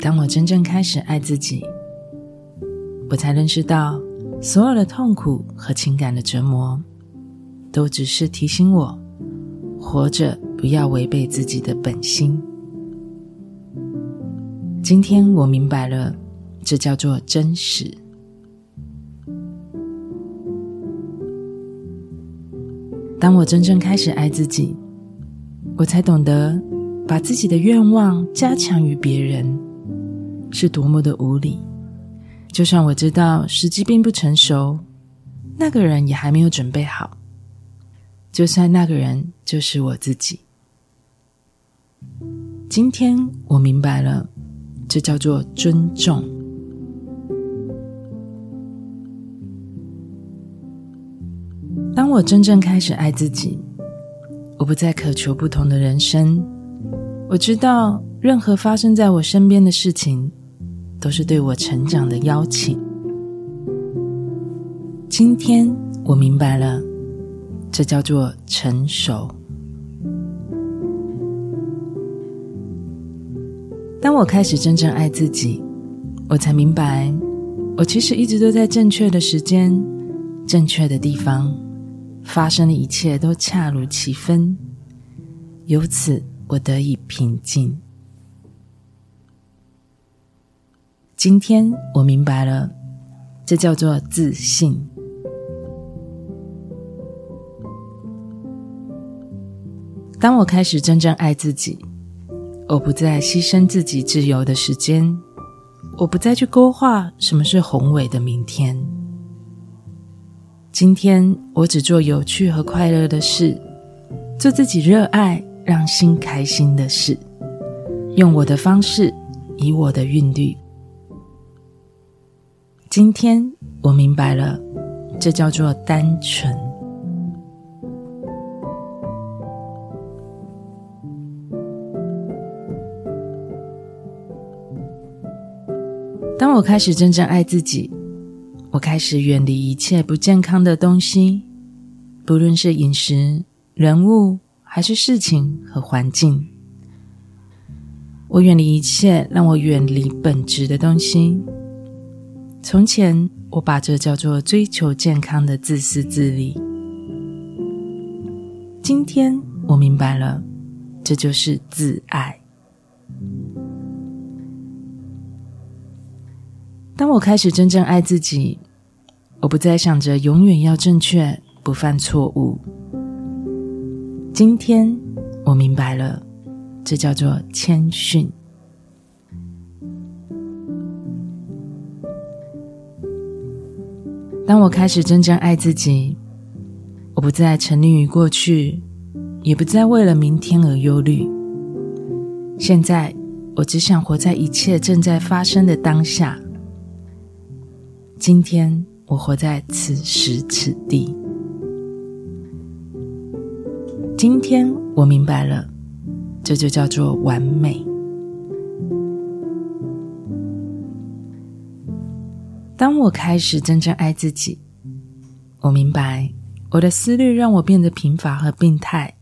当我真正开始爱自己，我才认识到，所有的痛苦和情感的折磨，都只是提醒我，活着不要违背自己的本心。今天我明白了，这叫做真实。当我真正开始爱自己，我才懂得把自己的愿望加强于别人，是多么的无理。就算我知道时机并不成熟，那个人也还没有准备好，就算那个人就是我自己。今天我明白了，这叫做尊重。当我真正开始爱自己，我不再渴求不同的人生。我知道，任何发生在我身边的事情，都是对我成长的邀请。今天我明白了，这叫做成熟。当我开始真正爱自己，我才明白，我其实一直都在正确的时间、正确的地方。发生的一切都恰如其分，由此我得以平静。今天我明白了，这叫做自信。当我开始真正爱自己，我不再牺牲自己自由的时间，我不再去勾画什么是宏伟的明天。今天我只做有趣和快乐的事，做自己热爱、让心开心的事，用我的方式，以我的韵律。今天我明白了，这叫做单纯。当我开始真正爱自己。我开始远离一切不健康的东西，不论是饮食、人物，还是事情和环境。我远离一切让我远离本质的东西。从前，我把这叫做追求健康的自私自利。今天，我明白了，这就是自爱。当我开始真正爱自己，我不再想着永远要正确，不犯错误。今天我明白了，这叫做谦逊。当我开始真正爱自己，我不再沉溺于过去，也不再为了明天而忧虑。现在，我只想活在一切正在发生的当下。今天我活在此时此地。今天我明白了，这就叫做完美。当我开始真正爱自己，我明白我的思虑让我变得贫乏和病态，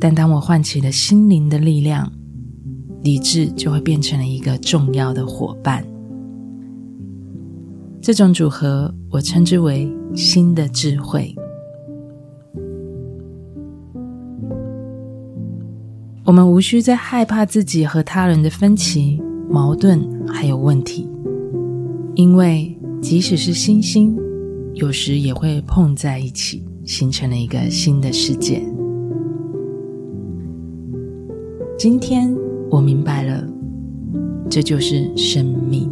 但当我唤起了心灵的力量，理智就会变成了一个重要的伙伴。这种组合，我称之为新的智慧。我们无需再害怕自己和他人的分歧、矛盾还有问题，因为即使是星星，有时也会碰在一起，形成了一个新的世界。今天我明白了，这就是生命。